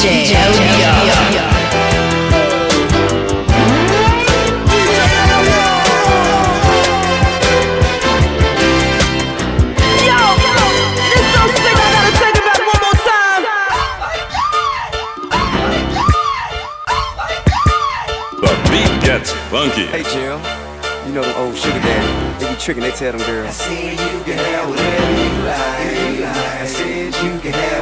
DJ LBR. Funky. Hey Jill, you know the old sugar daddy. They be tricking, they tell them girls. I said you can have whatever you like. I said you can have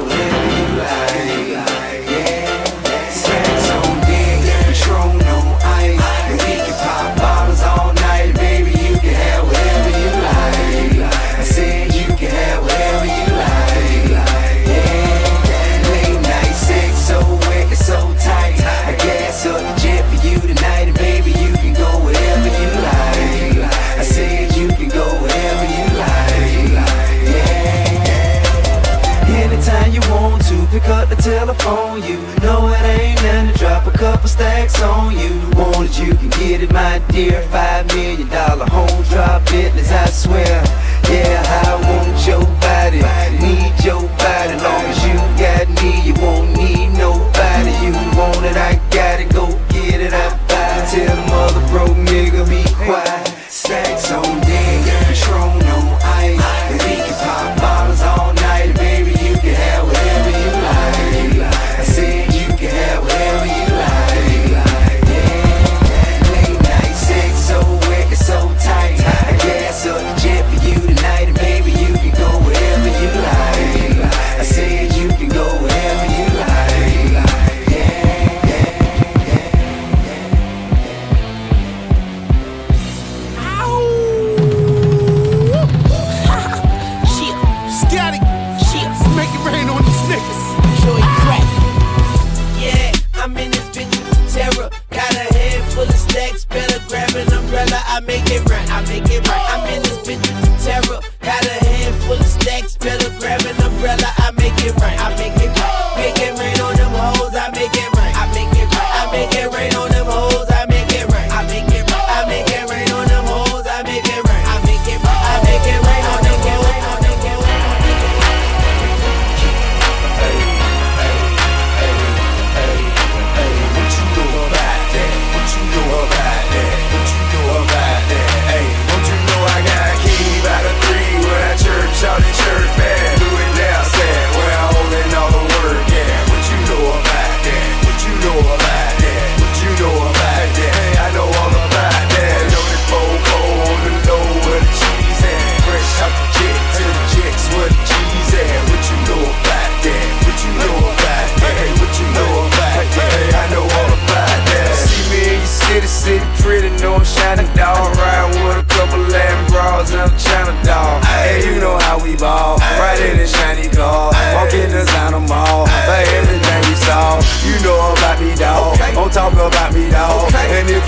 swear.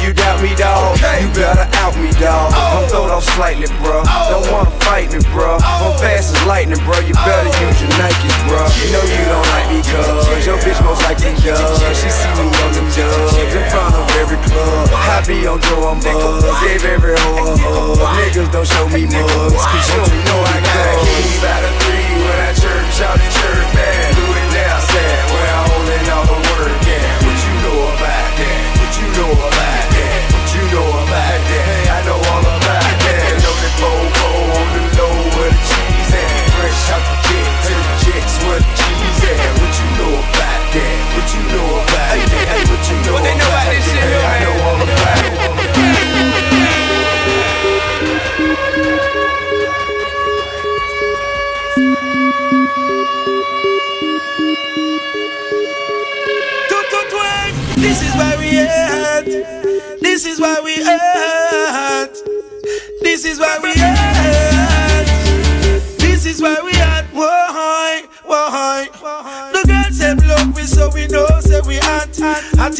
you doubt me, dog. okay. you better out me, dog. Oh. I'm throwed off slightly, bro. Oh. Don't wanna fight me, bro. Oh. I'm fast as lightning, bro. You better use your Nikes, bro. Yeah. You know you don't like me, cuz. Yeah. Your bitch most likely does. Yeah. She see me on the dubs in front of every club. I be on door, I'm buzz. Gave every hoe a hug. Niggas don't show me mugs, cause you don't you know I got keys out of three when I chirp, shout and chirp back. Do it now.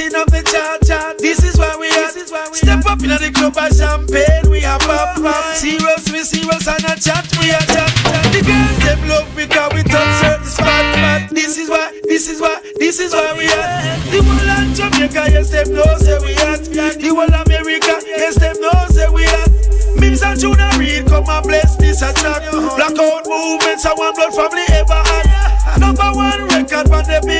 Hotting up the chart, chart. This is why we at. Step up in the club of champagne, we are pop, pop. Serious, we serious and a chat, we are chat. The girls them love because we touch certain spot, but this is why, this is why, this is why we at. The whole of Jamaica, yes them know say we at. The whole America, yes them know say we at. Mims and Junior Reid come and bless this attack. Blackout movements, I want blood family ever had. Number one record on the billboard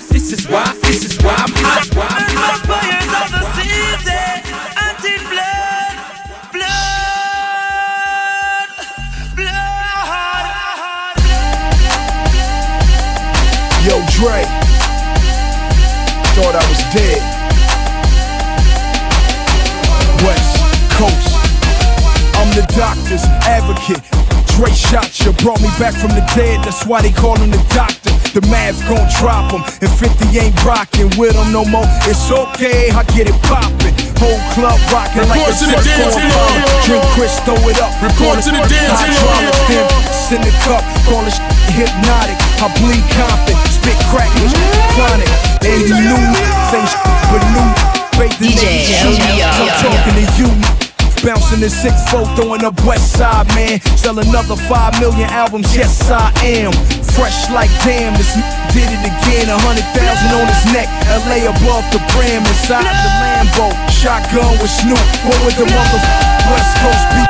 Dre shot you, brought me back from the dead. That's why they call him the doctor. The Mavs gon' drop him, and 50 ain't rockin' with him no more. It's okay, I get it poppin'. Whole club rockin' like a Report to the surf dance on floor. Drink Chris, throw it up. Report to the dance floor. Hydraulics, then send the cup, call it hypnotic. I bleed Compton, spit crack, chronic. And you knew me, same shit, but new. Fake the DJ niggas, LBR. I'm talking to you. Bouncing six four, throwing up West Side, man. Sell another five million albums, yes I am. Fresh like damn, this did it again. A hundred thousand on his neck, LA above the brim, inside the Lambo. Shotgun with Snoop, what would the mother West Coast be?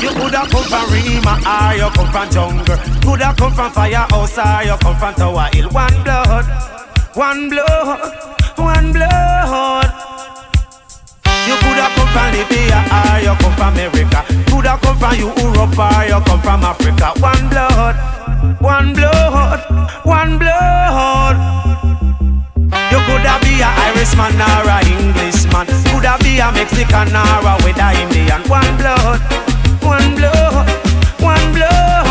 You coulda come from Rema or you come from jungle. Coulda come from firehouse or ah, you come from Tower Hill. One blood, one blood, one blood. You coulda come from Libya or you come from America. Coulda come from Europe or you come from Africa. One blood, one blood, one blood. You coulda be a Irishman or a Englishman. Coulda be a Mexican or a Indian. One blood, one blood, one blood.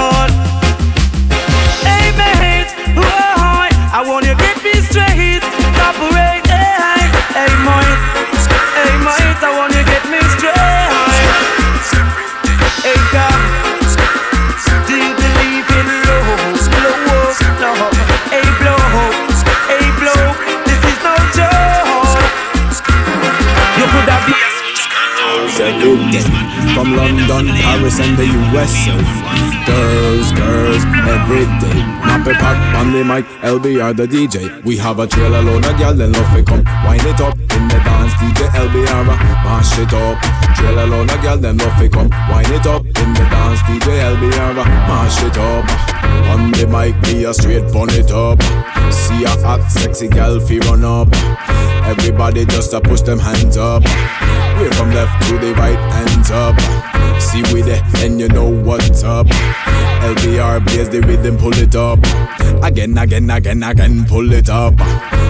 Mic, LBR the DJ. We have a trailer load of gyal, then love it come. Wind it up in the dance, DJ LBR a mash it up. Trailer load of gyal, then love it come. Wind it up in the dance, DJ LBR a mash it up. On the mic, be a straight bun it up. See a hot, sexy gal fi run up. Everybody just a push them hands up. Way from left to the right, hands up. See we there, and you know what's up. LBR plays the rhythm, pull it up. Again, again, again, again, pull it up.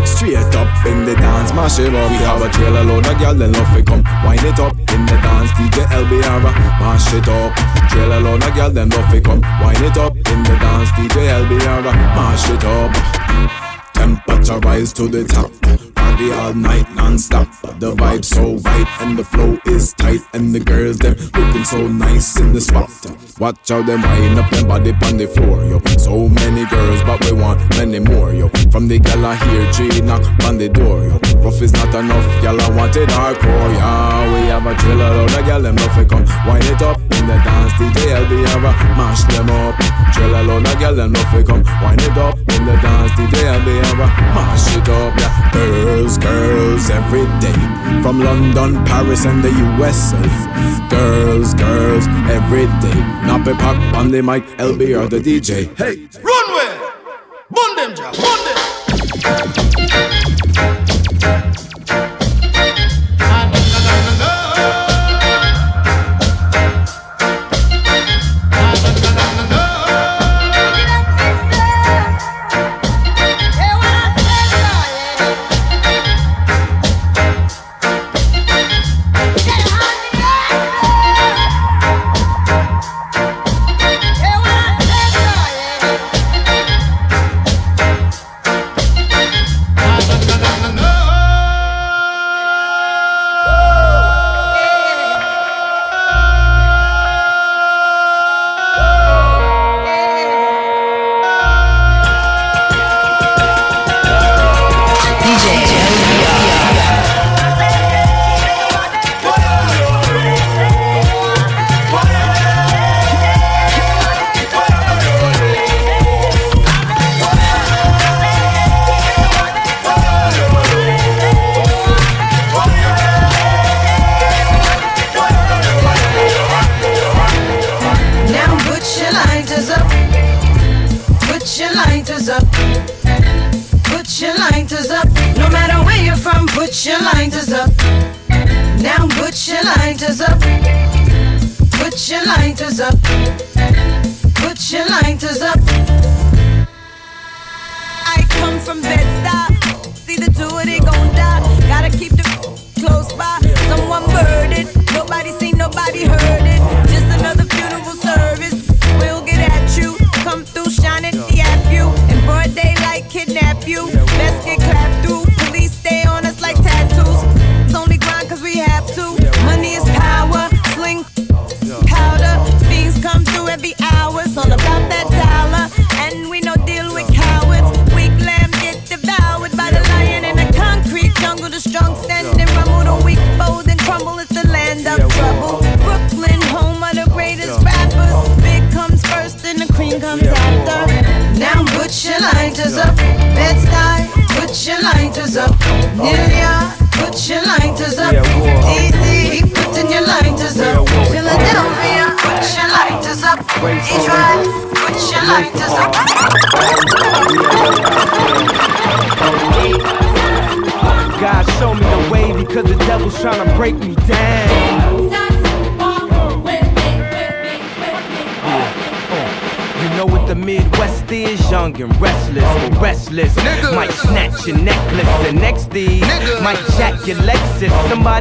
Straight up in the dance, mash it up. We have a trailer load of gyal, then love it come. Wind it up in the dance, DJ LBR, mash it up. Trailer load of gyal, then love it come. Wind it up in the dance, DJ LBR, mash it up. Temperature rise to the top. Party all night non-stop. The vibe so right and the flow is tight. And the girls them looking so nice in the spot. Watch how them wind up them body on the floor, yo. So many girls, but we want many more, yo. From the gal I hear G knock on the door, yo. Rough is not enough, gal I want it hardcore, yeah. We have a trailer load of gal them love come. Wind it up in the dance, DJ LB ever mash them up. Trailer load of gal them love come. Wind it up in the dance, DJ LB ever mash it up, yeah. Girls, girls, every day. From London, Paris, and the USA. Girls, girls, every day. Nappy pop on the mic, LB or the DJ. Hey! Runway! Bun them, bun.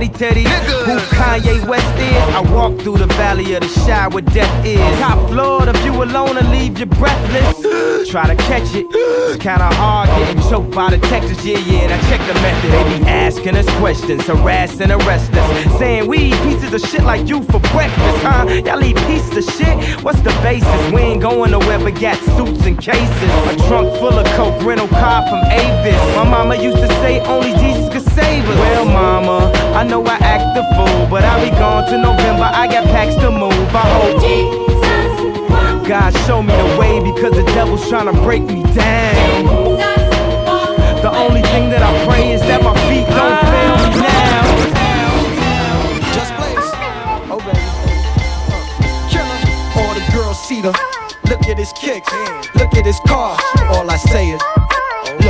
These who Kanye West is. I walk through the valley of the Chi where death is. Top floor, the view alone and leave you breathless. Try to catch it. It's kinda hard getting choked by the Texas. Yeah, yeah, and I check the method. They be asking us questions, harassing, arrest us. Saying we eat pieces of shit like you for breakfast, huh? Y'all eat pieces of shit? What's the basis? We ain't going nowhere but got suits and cases. A trunk full of coke, rental car from Avis. My mama used to say only Jesus could save us. Well, mama, I know I act the fool, but I'll be gone to November. I got packs to move. I hope. God show me the way because the devil's trying to break me down. The only thing that I pray is that my feet don't fail me now. Just blaze. Oh baby. Killer. All the girls see the. Look at his kicks. Look at his car. All I say is.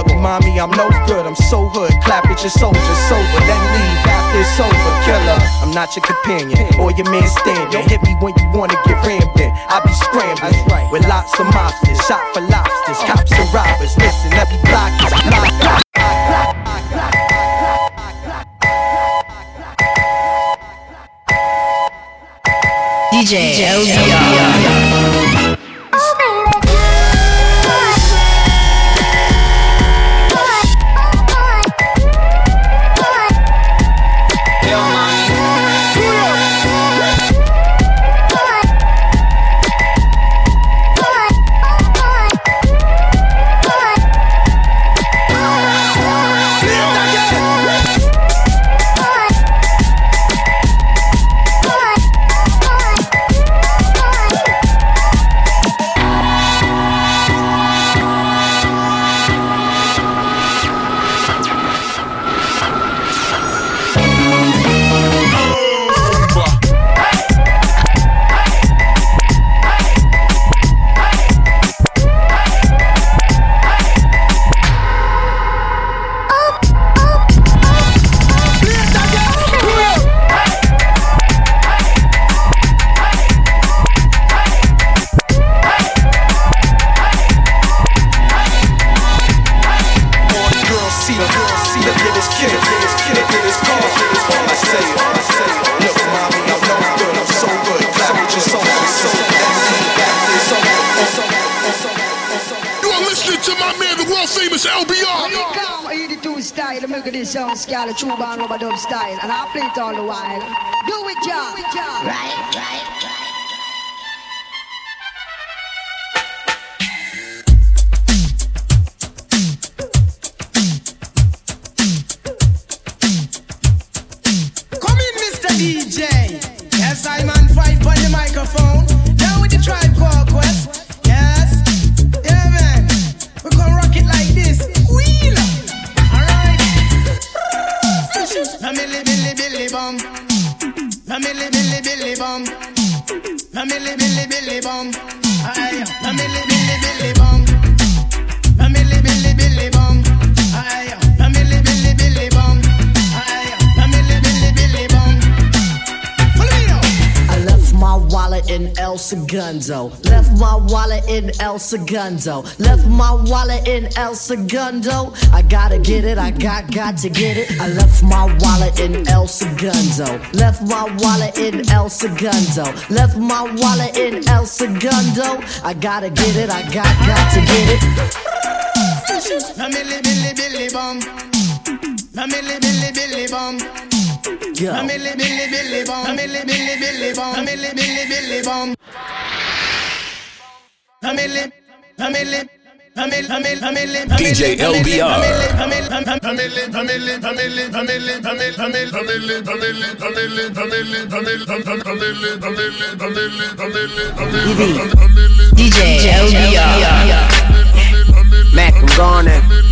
Look, mommy, I'm no good. I'm so hood. Clap at your soldiers sober. Then leave after it's over. Killer. I'm not your companion or your man stand. Don't hit me when you wanna get rammed in. I be scrambling with lots of mobsters. Shot for lobsters. Cops and robbers. Listen, every block is block. DJ LBR. Sound a true band rubber dub style, and I play it all the while. Do it, John. Right, right, right. Segundo. Left my wallet in El Segundo. I gotta get it, I got got to get it. I left my wallet in El Segundo. Left my wallet in El Segundo. Left my wallet in El Segundo. I gotta get it, I got got to get it. Milli billy billy bum. Milli billy billy bum. Na milli billy billy bum. Milli billy billy bum. Milli billy billy bum. Milli. DJ LBR. DJ LBR. Mac, Garner.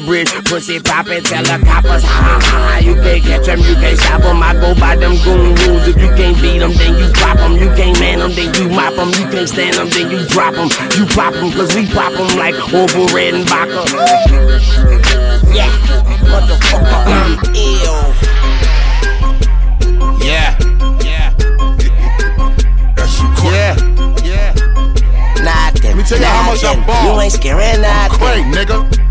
bridge. Pussy poppin', tell the coppers, ha ha ha. You can't catch them, you can't stop them. I go by them goon rules. If you can't beat them, then you drop them. You can't man them, then you mop them. You can't stand them, then you drop them. You pop them, cause we pop them like Orville Redenbacher. Yeah, motherfucker, I'm ill. Yeah. Yeah. Yeah. Yeah. Nothing. Let me tell you how much I ball. You ain't scaring nothing. Craig, nigga.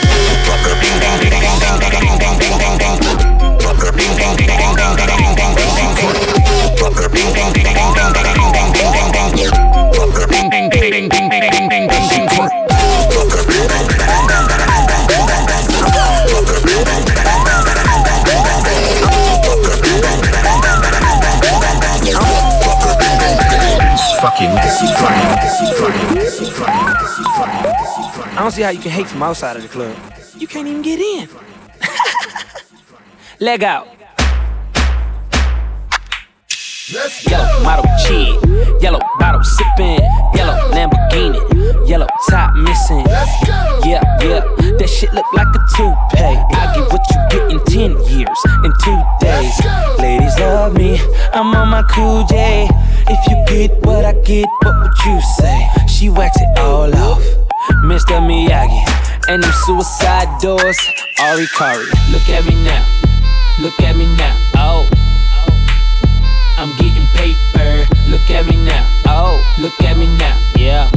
I don't see how you can hate from outside of the club. You can't even get in. Leg out. Yellow model cheat, yellow bottle sipping, yellow Lamborghini, yellow top missing. Yeah, yeah, that shit look like a toupee. I get what you get in 10 years, in two days. Ladies love me, I'm on my cool J. If you get what I get, what would you say? She wax it all off, Mr. Miyagi. And them suicide doors, Ari Kari. Look at me now, look at me now, oh. I'm getting paper. Look at me now. Oh, look at me now. Yeah.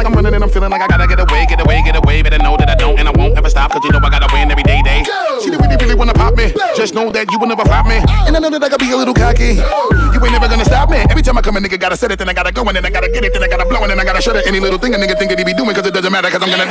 Like I'm running and I'm feeling like I gotta get away, get away, get away. Better know that I don't and I won't ever stop. Cause you know I gotta win every day, day. She really, really wanna pop me. Just know that you will never pop me. And I know that I gotta be a little cocky. You ain't never gonna stop me. Every time I come, a nigga gotta set it, then I gotta go, and then I gotta get it, then I gotta blow, and then I gotta shut it. Any little thing a nigga think that he be doing, cause it doesn't matter, cause I'm gonna.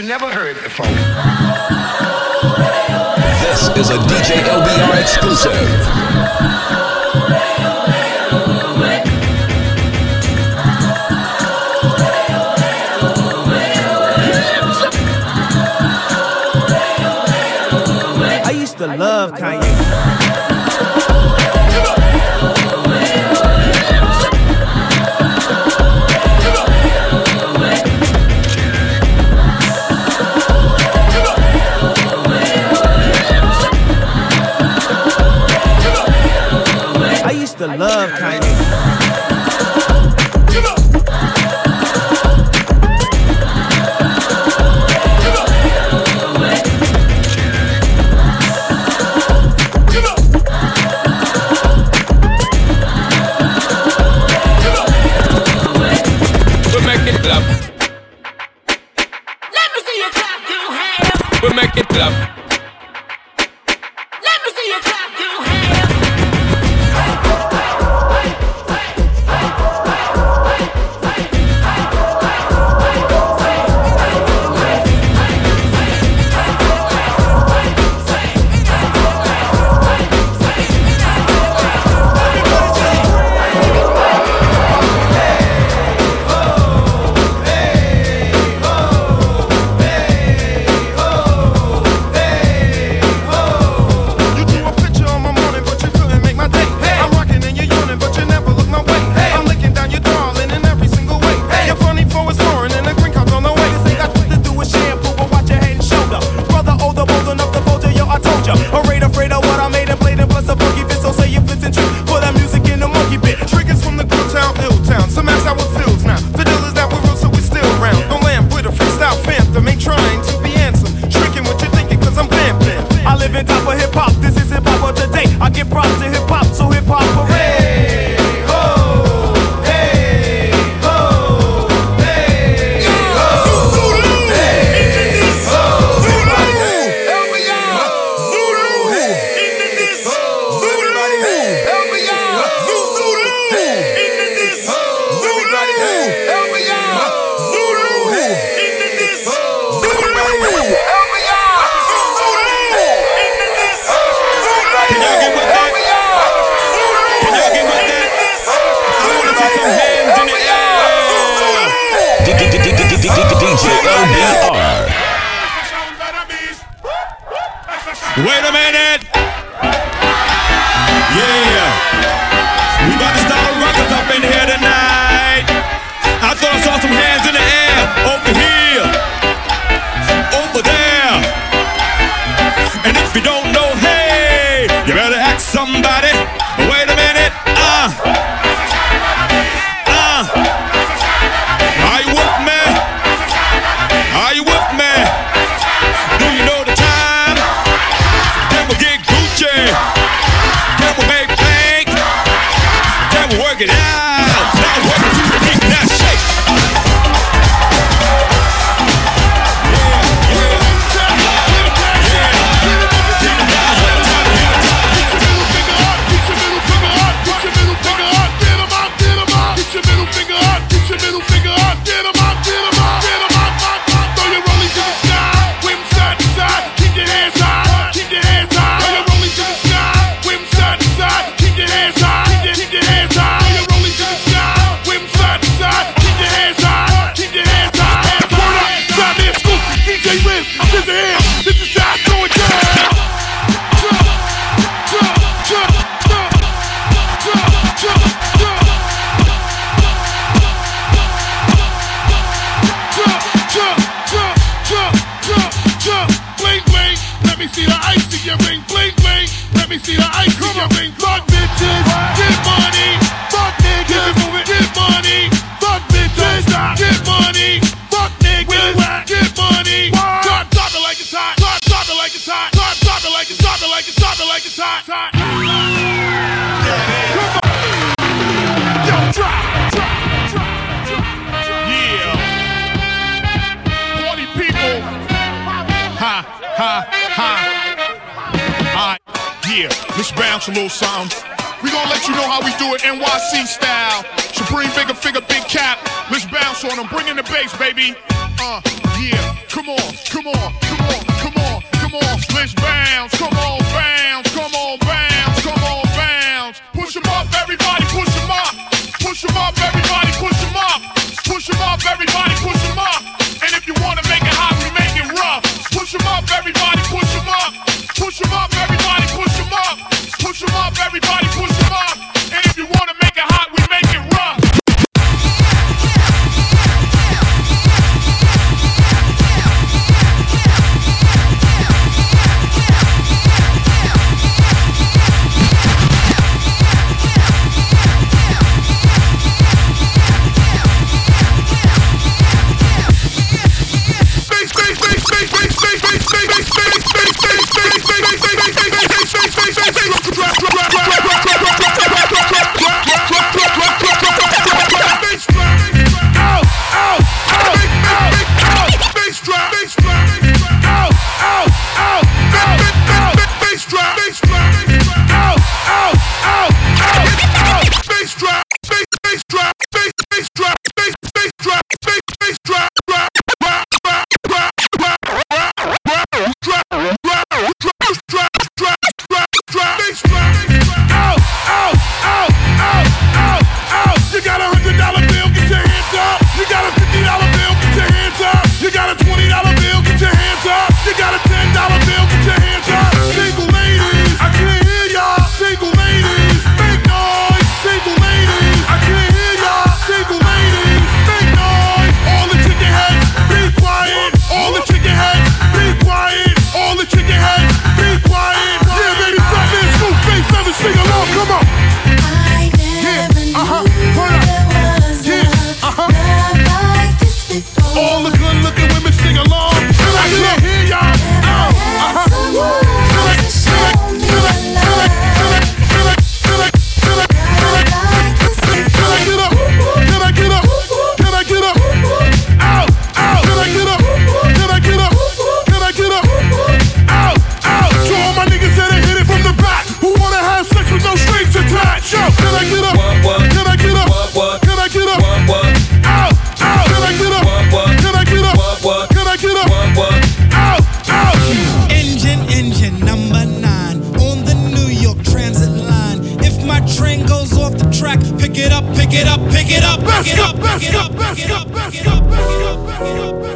you never heard before. This is a DJ LBR exclusive. I used to love Kanye. a little something. We gonna let you know how we do it NYC style. Supreme bigger figure, big cap. Let's bounce on them. Bring in the bass, baby. Uh. Back it up, back it up, back it up, back it up, back it up.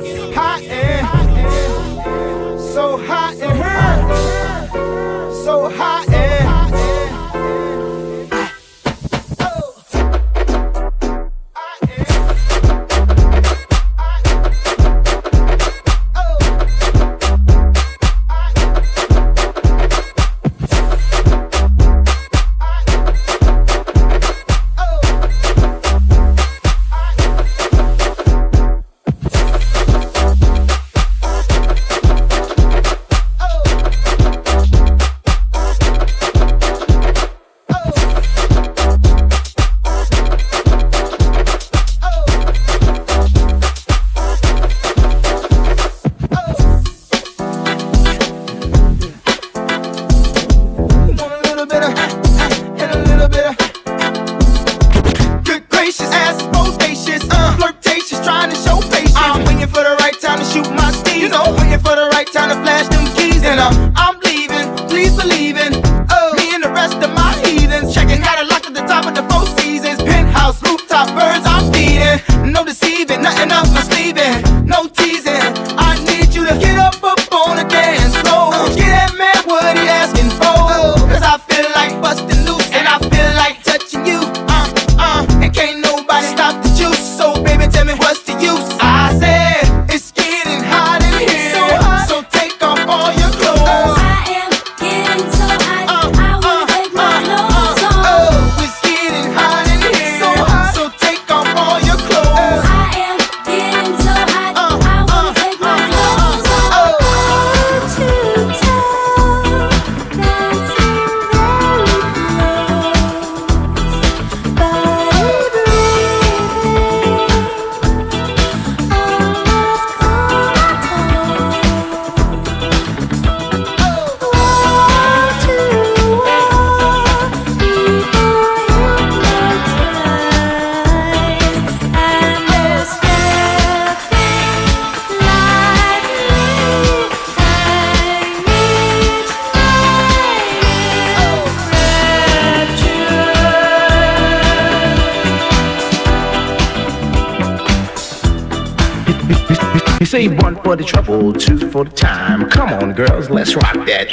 for the trouble, two for the time. Come on, girls, let's rock that.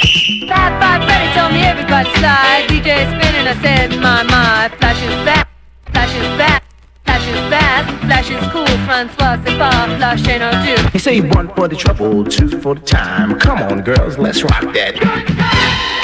Five, five, Freddy told me everybody slide. DJ spinning, I said, my, my. Flash is back, flash is back. Flash is fast, flash is cool, Francois, c'est flash ain't no do. He say one for the trouble, two for the time. Come on, girls, let's rock that.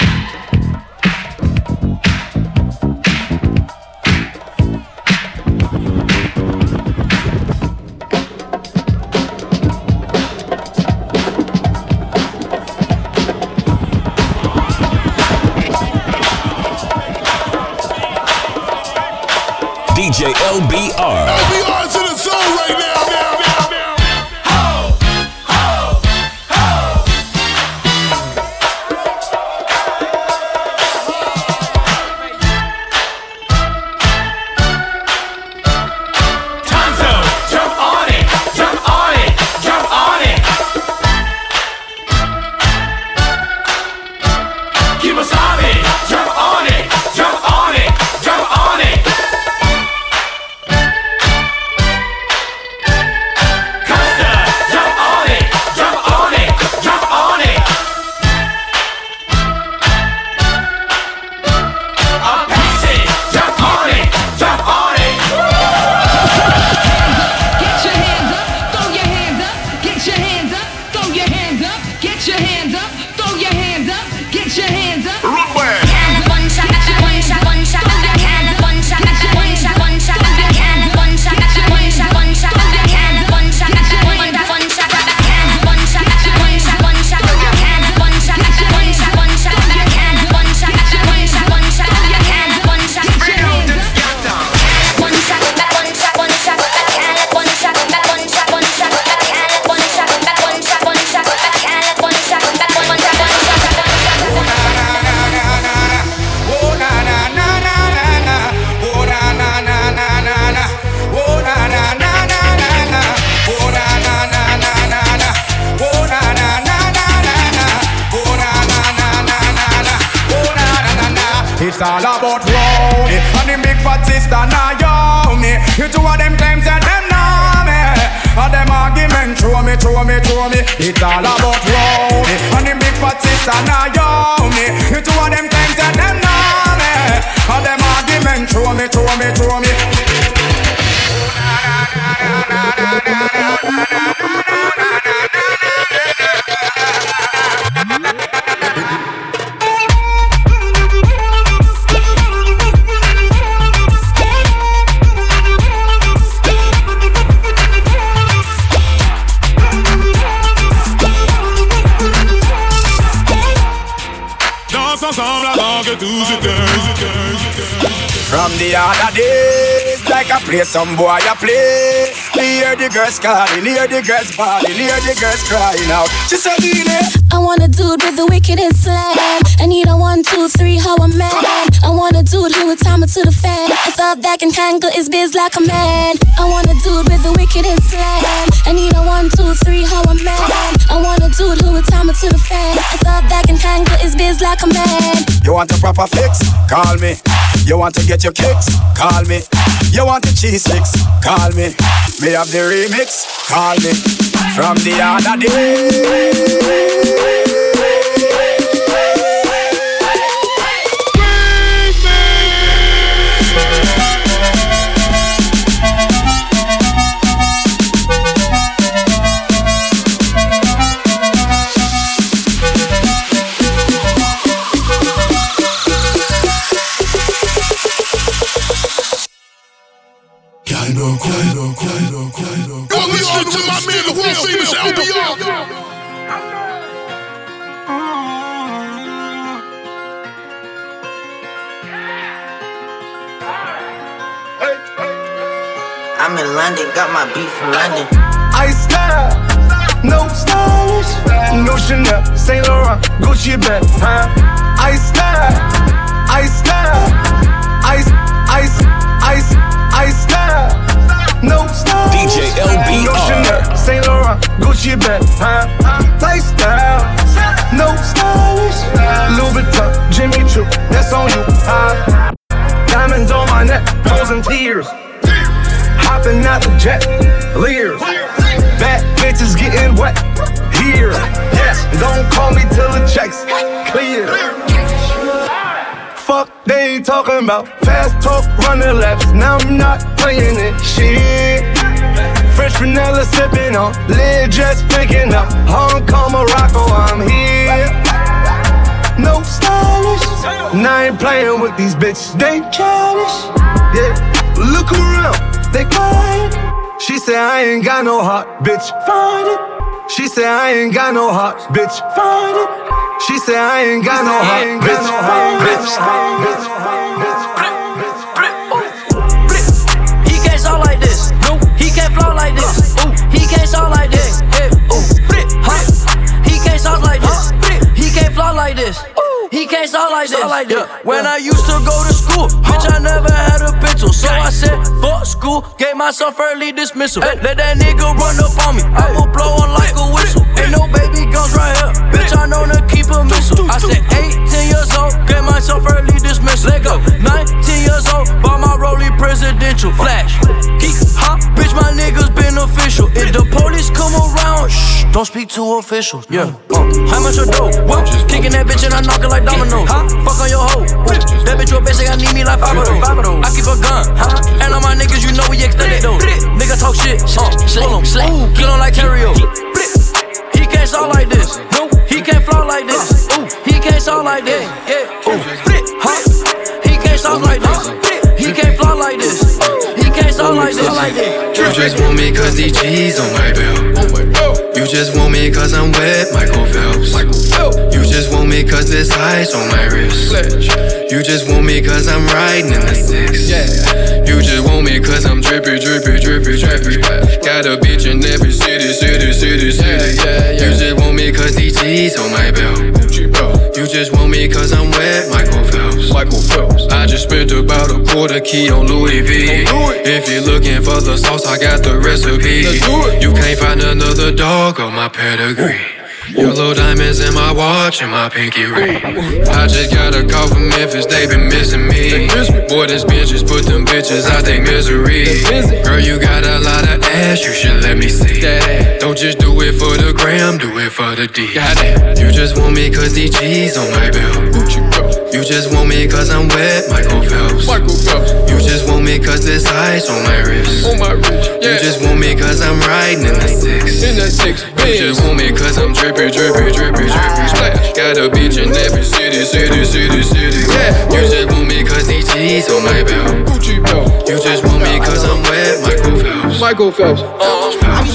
The like I play some boy I play. Hear the girls calling, hear the girls bawling, hear the girls crying out. She said, I want a dude with the wickedest slam. I need a one, two, three, how a man. I want a dude who would time it to the fan. A thought that can handle his biz like a man. I want a dude with the wickedest slam. I need a one, two, three, how a man. I want a dude who would time it to the fan. A thought that can handle his biz like a man. You want a proper fix? Call me. You want to get your kicks? Call me. You want the cheese sticks? Call me. Me have the remix? Call me. From the other day. I'm in London, got my beat from London. I style, no stylish, no Chanel, Saint Laurent, Gucci bag, huh? I style, I style, I I I I style, no style. DJ LBR. No Chanel, Saint Laurent, Gucci bag, huh? Lifestyle, no stylish, Louis Vuitton, Jimmy Choo, that's on you, huh? Diamonds on my neck, frozen tears. Hopping out the jet, leers. Bad bitches getting wet here. Yes, don't call me till the checks clear. Fuck, they talking about fast talk, running laps. Now I'm not playing it. Shit. Fresh vanilla sipping on, lid just picking up. Hong Kong, Morocco, I'm here. No stylish. Now I ain't playing with these bitches. They childish. Yeah. Look around, they quiet. She said I ain't got no heart, bitch. Find it. She said I ain't got no heart, bitch. Find it. She said I ain't got no heart, bitch. Bitch. This. He can't sound like this. Yeah. When I used to go to school, bitch, I never had a pencil. So I said, fuck school, gave myself early dismissal. Let that nigga run up on me. I will blow on like a whistle. Ain't no baby guns right here. Bitch, I know to keep a missile. I said 18 years old, gave myself early dismissal. Let go. 19 years old, bought my rollie presidential. Flash. Geek, hop, bitch, my niggas been official. If the police come around, shh, don't speak to officials. Yeah. Uh, how much a dope? What? Kicking that bitch and I knock it like dominoes. Huh? Fuck on your hoe. Ooh, that bitch your bitch, I need me like five of those. I keep a gun. Huh? And all my niggas, you know we extended those. Nigga talk shit. Uh, pull 'em. Ooh, kill 'em like Terrio. Can't sound like this. He can't flow like this. Ooh, he can't sound like this. Yeah. Ooh? He can't sound like this. He can't flow like this. He can't sound like this. You just want me cause these G's on my belt. You just want me cause I'm wet, Michael Phelps. You just want me cause there's ice on my wrist. You just want me cause I'm riding in the six. You just want me cause I'm drippy, drippy, drippy, drippy. Got a bitch in every just want me cause I'm wet, Michael Phelps. Michael Phelps. I just spent about a quarter key on Louis V. If you're looking for the sauce, I got the recipe. You can't find another dog on my pedigree. Yellow diamonds in my watch and my pinky ring. I just got a call from Memphis, they been missing me. Boy, this bitch just put them bitches out they misery. Girl, you got a lot of ass, you should let me see. Don't just do it for the gram, do it for the D. You just want me cause these G's on my belt. You just want me cause I'm wet, Michael Phelps. Michael Phelps. You just want me cause there's ice on my wrist. You just want me cause I'm riding in the six. In the six. You just want me cause I'm drippy, drippy, drippy, drippy, splash. Got a beach in every city, city, city, city. Yeah. You just want me cause these G's on my belt. Gucci belt. You just want me cause I'm wet, Michael Phelps. Michael Phelps. I be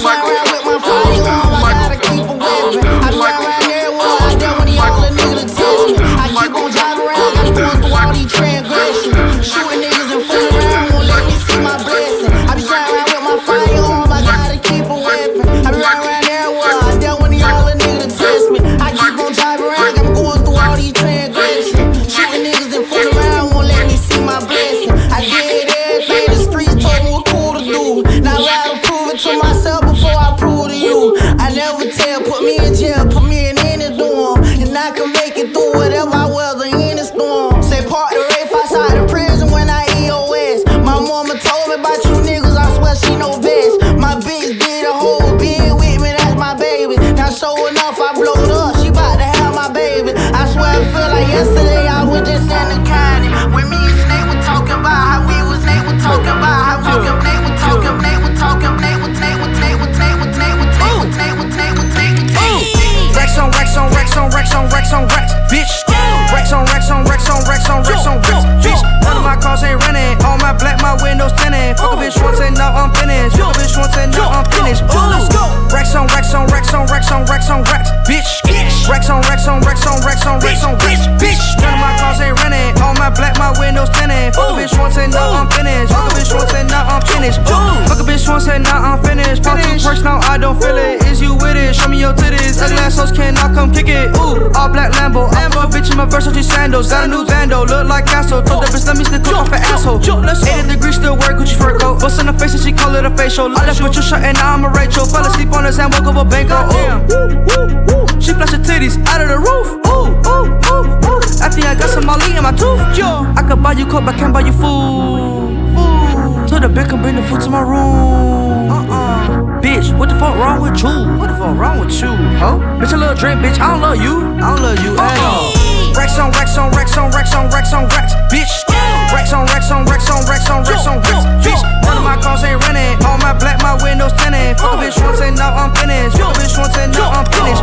Rex on Rex on Rex bitch. None of my cars ain't running. All my black, my windows tinted. Fuck a bitch once and now I'm finished. Fuck a bitch once and now I'm finished. Fuck a bitch once and now I'm finished. Pop two perks now I don't feel it. Is you with it? Show me your titties. Ugly ass hoes cannot come kick it. Ooh, all black Lambo. I'm bitch in my Versace sandals. Got a new bando, look like Castro. Told that bitch let me stick off an asshole. 80 degrees still wear Gucci fur coat. Bust in the face and she call it a facial. I left with your shirt and now I'm a Rachel. Fell asleep on his hand, woke up a bank. Oh, ooh, she flash her titties out of the roof. Ooh, ooh, ooh, ooh. After I got some Molly in my tooth. Yo, I could buy you coke, but can't buy you food. Food. To the bank and bring the food to my room. Uh-uh. Bitch, what the fuck wrong with you? What the fuck wrong with you, ho? Bitch, a little drip, bitch. I don't love you. I don't love you at all. Rex on Rex on Rex on Rex on Rex on Rex, bitch. Rex on Rex on Rex on Rex on Rex on Rex, bitch. None of my cars ain't running. All my black, my windows tinted. Fuck a bitch once and now I'm finished. Fuck a bitch once and now I'm finished.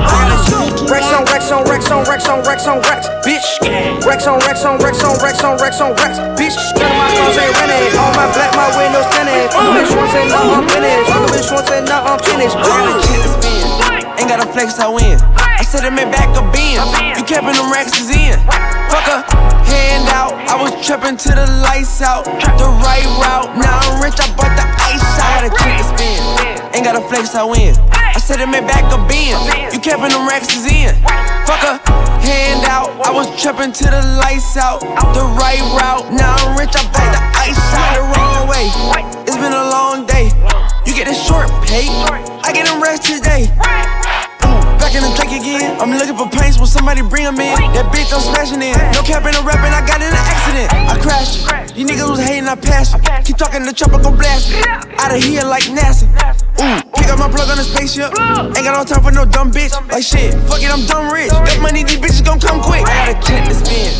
Rex on Rex on Rex on Rex on Rex on Rex, bitch. Rex on Rex on Rex on Rex on Rex on Rex, bitch. None of my cars ain't running. All my black, my windows tinted. Fuck a bitch once and now I'm finished. Fuck a bitch once and now I'm finished. Ain't got a flex, I win. I said it made back a bin. You kept in them racks is in. Fuck a hand out. I was tripping to the lights out. The right route. Now I'm rich, I bought the ice out. Got a check to spin. Ain't got a flex, I win. I said it made back a bin. You kept in them racks is in. Fuck a hand out. I was tripping to the lights out. The right route. Now I'm rich, I bought the ice out. The wrong way. It's been a long day. You get a short pay. I get them rest today. Back in the track again. I'm looking for paints when somebody bring them in. That bitch I'm smashing in. No cap in the rapping, I got in an accident. I crashed it. These niggas was hating, I passed it. Keep talking the chopper, go blast it. Out of here like NASA. Ooh, pick up my plug on the spaceship. Ain't got no time for no dumb bitch. Like shit, fuck it, I'm dumb rich. Got money, these bitches gon' come quick. I got a check to spin.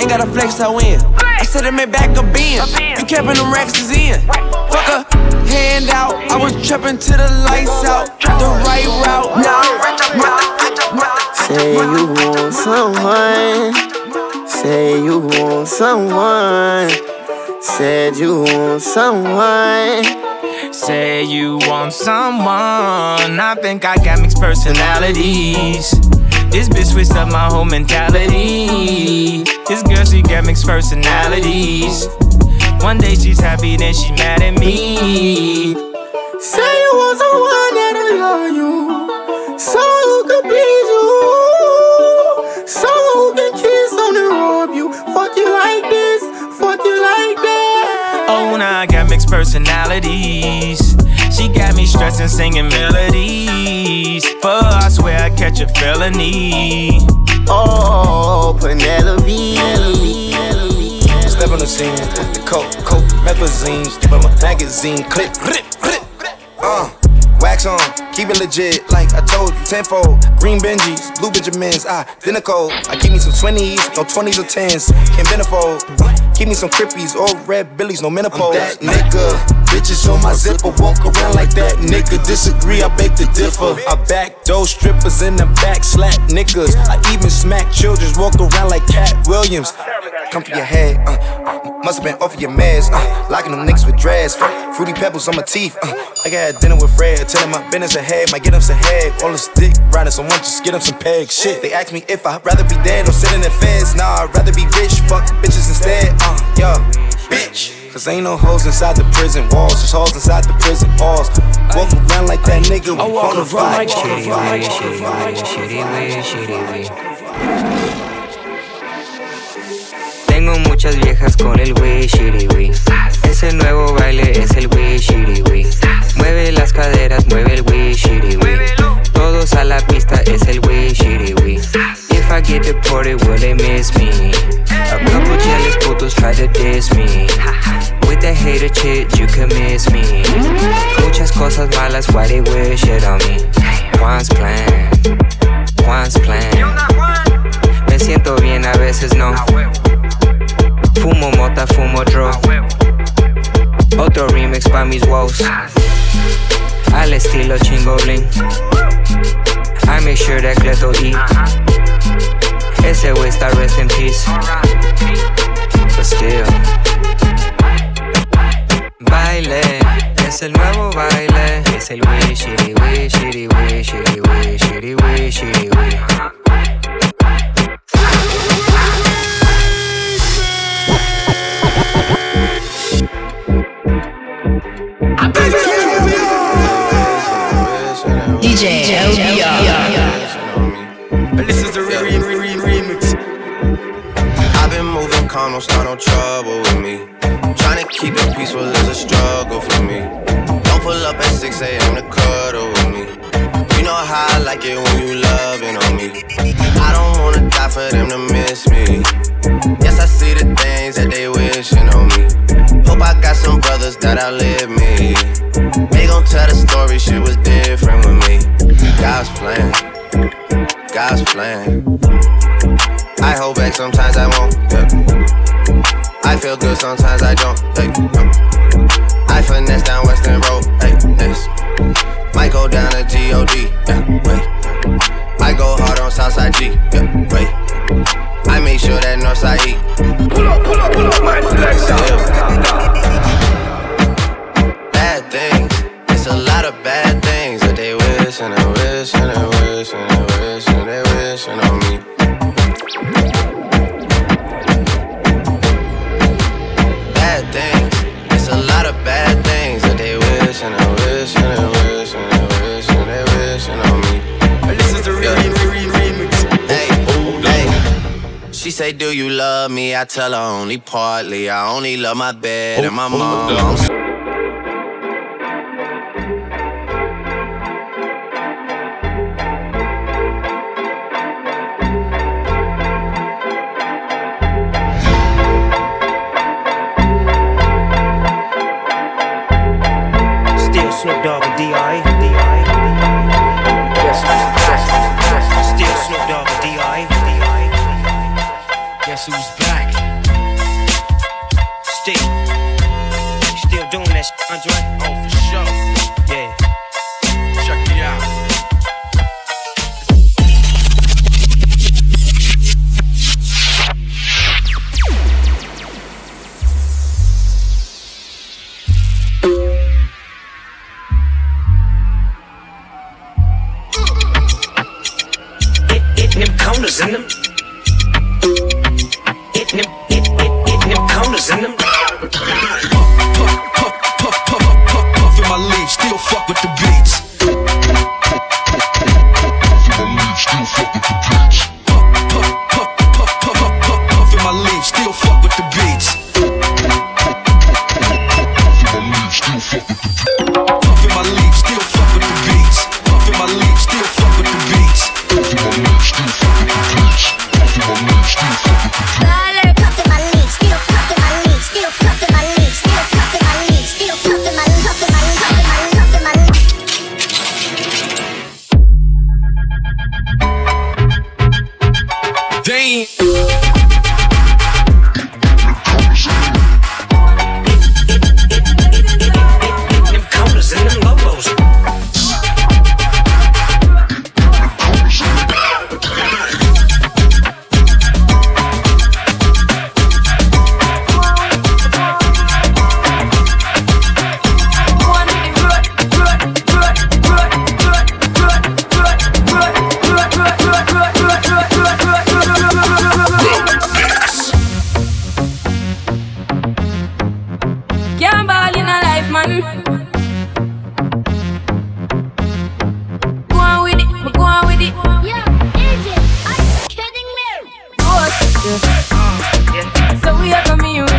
Ain't got a flex, I win. I said it made back a bin. You in them racks is in. Fuck a hand out. I was tripping to the lights out. The right route. Now Say you want someone. Say you want someone. Said you want someone. Say you want someone. I think I got mixed personalities. This bitch switched up my whole mentality. This girl, she got mixed personalities. One day she's happy, then she mad at me. Say you want someone that'll love you. Someone who can please you. Someone who can kiss on and rob you. Fuck you like this. Fuck you like that. Oh, now I got mixed personalities. She got me stressing, singing melodies. For I swear I catch a felony. Oh, Penelope. Step on the scene, the coke, coke, methazine, step on my magazine, clip, clip, clip, uh. Wax on, keep it legit, like I told you, tenfold. Green Benjis, blue Benjamins, ah, dinner. I keep me some 20s, no 20s or 10s, can't benefold. Keep me some crippies or red billies, no menopause. I'm that nigga. Bitches on my zipper, walk around like that nigga. Disagree, I beg to differ. I back those strippers in the back, slap niggas. I even smack children, walk around like Katt Williams. Come for your head, uh, must have been off of your meds, uh, locking them niggas with dreads. Fruity pebbles on my teeth, uh, I got dinner with Fred, telling my business ahead, might get him some head. All this dick riding, so won't just get him some pegs. Shit, they ask me if I'd rather be dead or sit in the feds. Nah, I'd rather be rich, fuck bitches instead, uh, yeah, bitch. Cause ain't no hoes inside the prison walls, just hoes inside the prison walls. Walk around like that nigga with bonafide. Shitty way, shitty way, shitty way. Muchas viejas con el wey shitty. Ese nuevo baile es el wey shitty. Mueve las caderas, mueve el wey shitty. Todos a la pista es el wey shitty. If I get deported, will they miss me? A couple jealous putos try to diss me. With the hater shit, you can miss me. Muchas cosas malas, why they wish it on me? Juan's plan, Juan's plan. Me siento bien, a veces no. Fumo mota, fumo draw. Otro remix pa' mis wows. Al estilo chingolin. I make sure that Cleto eat. Ese wey está rest in peace. But still. Baile, es el nuevo baile. Es el wey, shitty wey, shitty wey, shitty wey, DJ LBR. This is the re re re re remix. I've been moving calm, don't start no trouble with me. Trying to keep it peaceful is a struggle for me. Don't pull up at 6 a.m. to cuddle with me. You know how I like it when you loving on me. I don't wanna die for them to miss me. Yes, I see the things that they wishing on me. Hope I got some brothers that outlive me. They gon' tell the story, shit was different with me. God's plan, God's plan. I hold back, sometimes I won't. Yeah. I feel good, sometimes I don't. Hey, uh. I finesse down Weston Road. Hey, yes. Might go down to G-O-D. Yeah, wait. I go hard on Southside G. Yeah, wait. I make sure that Northside E. Pull up, pull up, pull up, my selection. Bad wish and they wish and they wish and they wish on me. Bad things. It's a lot of bad things that they wish and they wish and they wish and they wish and they wish on me. This is the re re re remix. Hey, hey. She say, Do you love me? I tell her only partly. I only love my bed oh, and my oh, mom. Oh,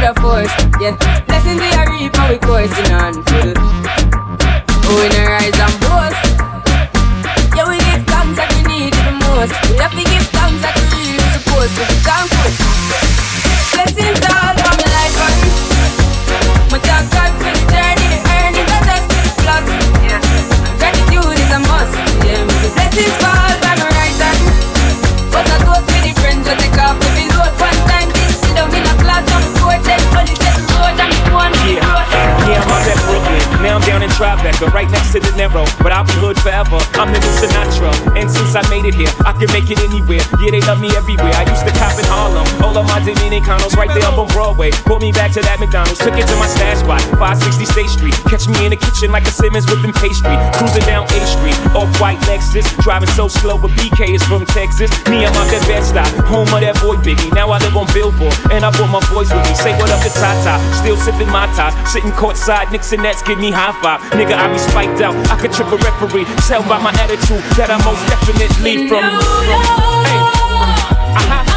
a force, yeah. Blessings we we coursing on full. Oh, in a rise and boast. Yeah, we give thanks that we need the most. We have to give thanks that we really supposed to. Thankful. Blessings Tribeca, right next to De Niro. But I'll be hood forever. I'm the Sinatra. And since I made it here, I can make it anywhere. Yeah, they love me everywhere. I used to cop in Harlem. All of my Dominicanos right there up on Broadway. Pulled me back to that McDonald's. Took it to my stash spot, 560 State Street. Catch me in the kitchen like a Simmons whipping pastry. Cruising down A Street, off white Lexus. Driving so slow, but BK is from Texas. Me, I'm out that Bed-Stuy, home of that boy Biggie. Now I live on Billboard, and I brought my boys with me. Say what up to Tata. Still sipping mai tais. Sitting courtside, Knicks and Nets give me high five. Nigga, I be spiked out. I could trip a referee. Tell by my attitude that I most definitely from. from hey. Uh-huh. You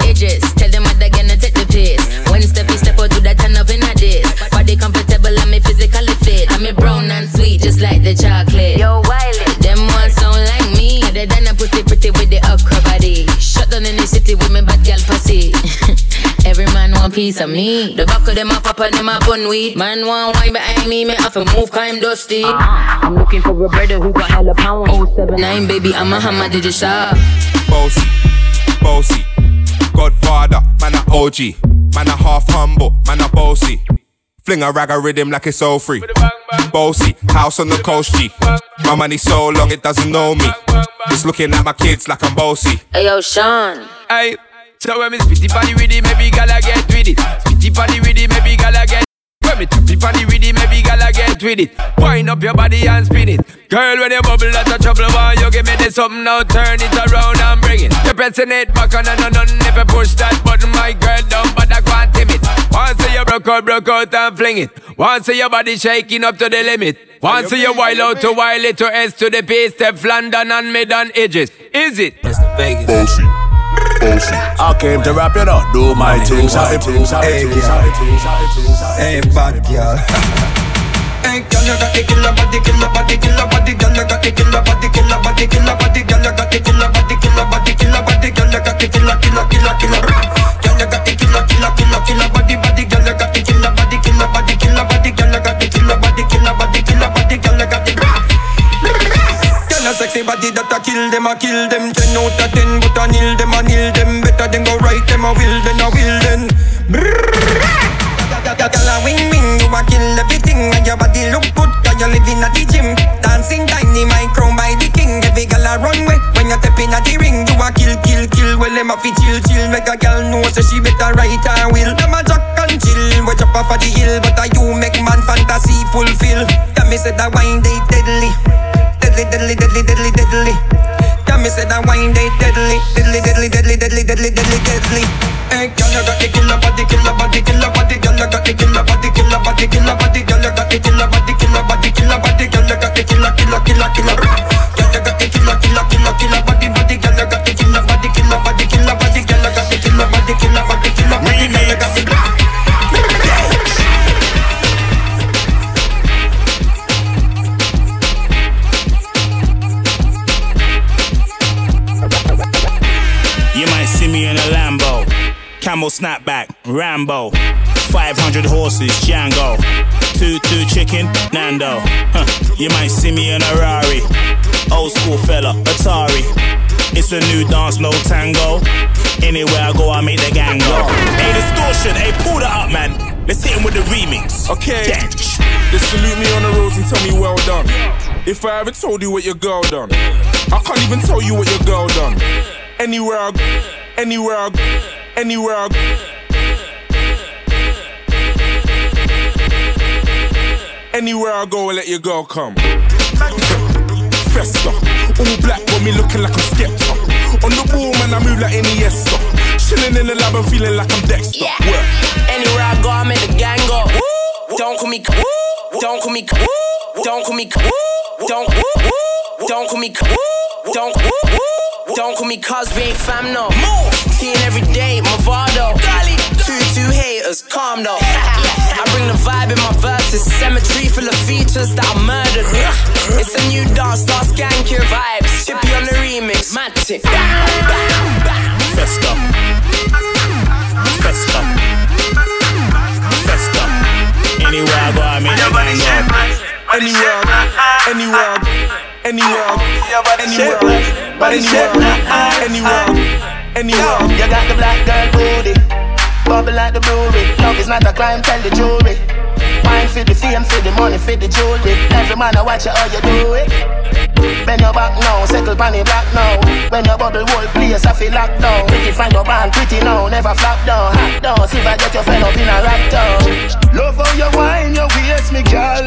piece of me. The back of them a pop and them a bun weed. Man want wine behind me, me have to move 'cause I'm dusty. Uh-uh. I'm looking for a brother who got hella pound. 079, baby, I'm a hammer, did you shop? Bossy, bossy, Godfather, man a OG, man a half humble, man a bossy. Fling a rag a rhythm like it's all free. Bossy, house on the coast G. My money so long it doesn't know me. It's looking at my kids like I'm bossy. Hey yo, Sean. Hey, so when me spitty body with it, maybe gala get with it. Spitty body with it, maybe gala get. When me tappy body with it, maybe gala get with it. Wind up your body and spin it. Girl, when you bubble, that's a trouble. Why you give me this something now? Turn it around and bring it. You're pressing it back on and on and If you push that button, my girl, down, but I can't tame it. Once you broke out, broke out and fling it. Once your body shaking up to the limit. Once you wild out to wild it to S to the base, step London and mid on edges. Is it? Vegas. Bossy. Bossy. I came to rap it up, do my thing, shot it, thing, shot it, thing, shot it, thing, shot it, thing, shot it. Hey, bad girl. Hey, girl, you got the killer body, killer body, killer body, girl, you got the killer body, killer body, killer body, girl, you got the killer body, killer body, killer body, girl, you got the killer, killer, killer, killer. Girl, you got the killer, killer, killer, killer body, body, girl, you got the killer body, killer body, killer body, girl, you got the killer body, killer body, killer body, girl, you got the. A sexy body that a kill them, a kill them. Ten out of ten, but a nil them, a nil them. Better than go right them, a will then, a will then. Girl, a wing wing, you a kill everything, and your body look good, 'cause you live in a the gym. Dancing my crown by the king. Every girl a run way when you step in a the ring. You a kill, kill, kill. Well, them a fi chill, chill. Make a girl know so she better write her will. Them a jack and chill, we chop off of the hill, but a you make man fantasy fulfill. Yeah, me say that wine they deadly, Say that wine they deadly, deadly, deadly, deadly, deadly, deadly, deadly, deadly. Hey, girl, you got the killer body, killer body, killer body. Girl, you got the killer body, killer body, killer body. Girl, you got the killer body, killer body, killer body. Girl, you got the killer, killer, killer, killer. Snapback, Rambo, 500 horses, Django, two two chicken, Nando. Huh. You might see me in a Rari, old school fella, Atari. It's a new dance, no tango. Anywhere I go, I make the gang go. Hey, distortion, hey, pull that up, man. Let's hit him with the remix. Okay. They salute me on the roads and tell me well done. If I ever told you what your girl done, I can't even tell you what your girl done. Anywhere I go, anywhere I go, anywhere I go. Anywhere I go, I let your girl come. Festa, all black got me looking like a Skepta. On the ball, man, I move like Iniesta. Chilling in the lab and feeling like I'm Dexter. Yeah. Work. Anywhere I go, I make the gang go. Don't call me, don't call me, don't call me, don't, don't call me, don't, don't call me cuz we ain't fam no. Seeing every day, Movado. Two two haters, calm though. I bring the vibe in my verses. Cemetery full of features that I murdered. It's a new dance, start skank your vibes. Chippy on the remix, Matic. Festa. Festa. Festa. Anywhere I go, I make the gang go. Anywhere I go, anywhere anywhere anywhere I go, Body shape, anywhere I go, anywhere You got the black girl booty, bubble like the brewery. Love is not a crime, tell the jury. Wine for the fame, for the money, for the jewelry. Every man I watch you how you do it. Bend your back now, settle pan it back now. When your bubble whole place, I feel locked down. Pretty find your band, pretty now, never flop down, hot down. See if I get your friend up in a rap down. Love how you wine, your waist, me girl.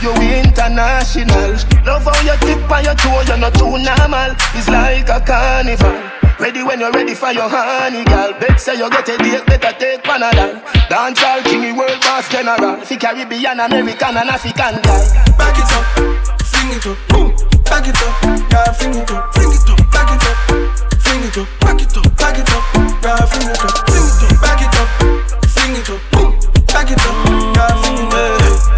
You international. Love how you tip on your toe, you're not too normal. It's like a carnival. Ready when you're ready for your honey, girl. Bet say you get a date, better take Panadol. Dance all king, world boss general. Fi Caribbean, American, and African guy. Back it up, fling it up, boom. Back it up, girl, fling it up, fling it up. Back it up, fling it up, back it up, back it up, girl, fling it up, fling it up. Back it up, fling it up, boom. Back it up, girl, fling it up.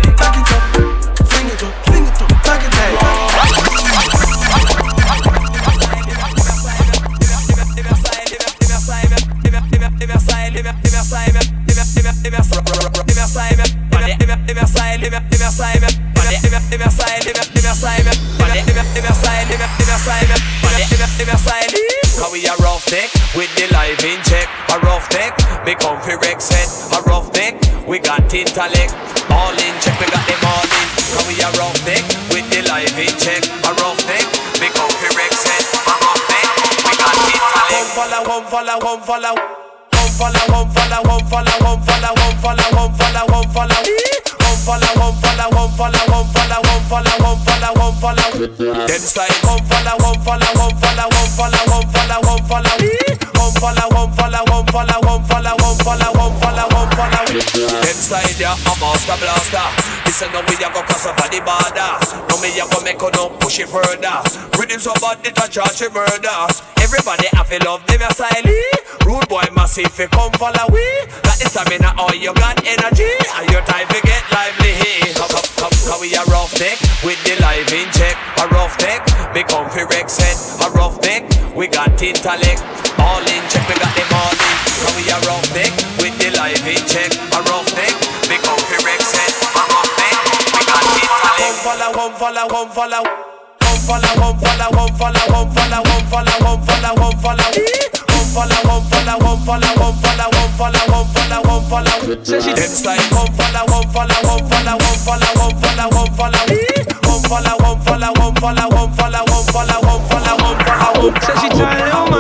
How we a rough with the live in check. A rough neck, comfy rec set. A rough we got intellect. All in check, we got them all in. How we a rough with the live in check. A rough neck, comfy rec set. A rough we got intellect. Come follow, come follow, come follow. Follow, come follow, come follow, come follow, come follow, come follow, come follow. Come follow, come follow, come follow, come follow, come follow, come follow, come follow. Them style, come follow, come follow, come follow, come follow, come follow, come follow. Come follow, come follow, come follow, come follow, come follow, come follow, come follow. Them style, yeah, a master blaster. Listen, now we a go cross over the border. Now me a go make you no push it further. Rhythm so bad it a charge it murder. Everybody have to love them a style. Eh? Rude boy massive, fi come follow we. That is stamina, all you got energy. And your time to get lively. Come, come, come, come, we a rough neck with the live in check. A rough neck, me comfy rec set. A rough neck, we got intellect. All in check, we got them all in. Come we a rough neck with the live in check. A rough neck, me comfy rec set.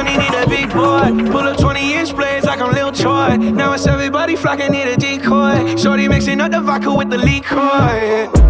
Flocking, need a V boy. Pull a decoy. Shorty mixing up the vodka with the liquor.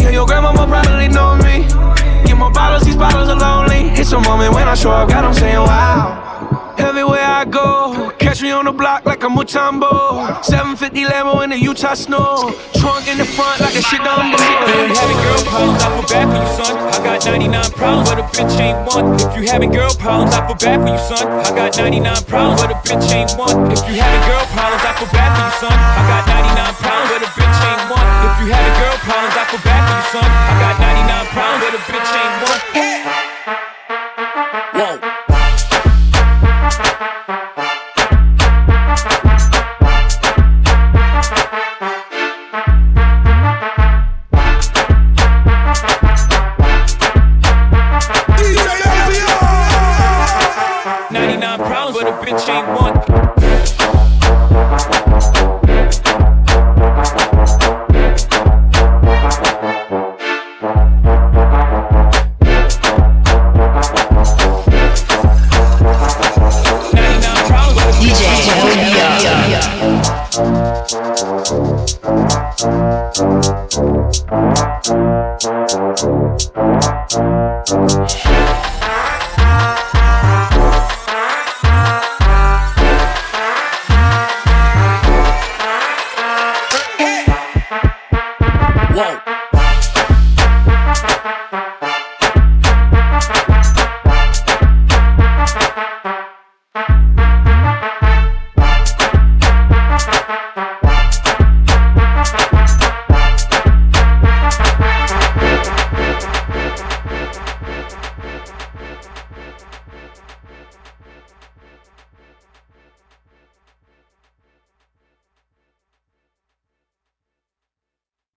Yeah, your grandma probably know me. Get more bottles, these bottles are lonely. It's a moment when I show up, God, I'm saying wow. Everywhere I go, catch me on the block like a Mutombo. 750 Lambo in the Utah snow. Trunk in the front like a shit Dumbo. If you having girl problems, I feel bad for you, son. I got 99 problems, but a bitch ain't one. If you having girl problems, I feel bad for you, son. I got 99 problems, but a bitch ain't one. If you having girl problems, I feel bad for you, son. I got 99 problems, but a you having girl problems, I feel bad for you, son. I got 99 problems, but a bitch ain't one. Whoa.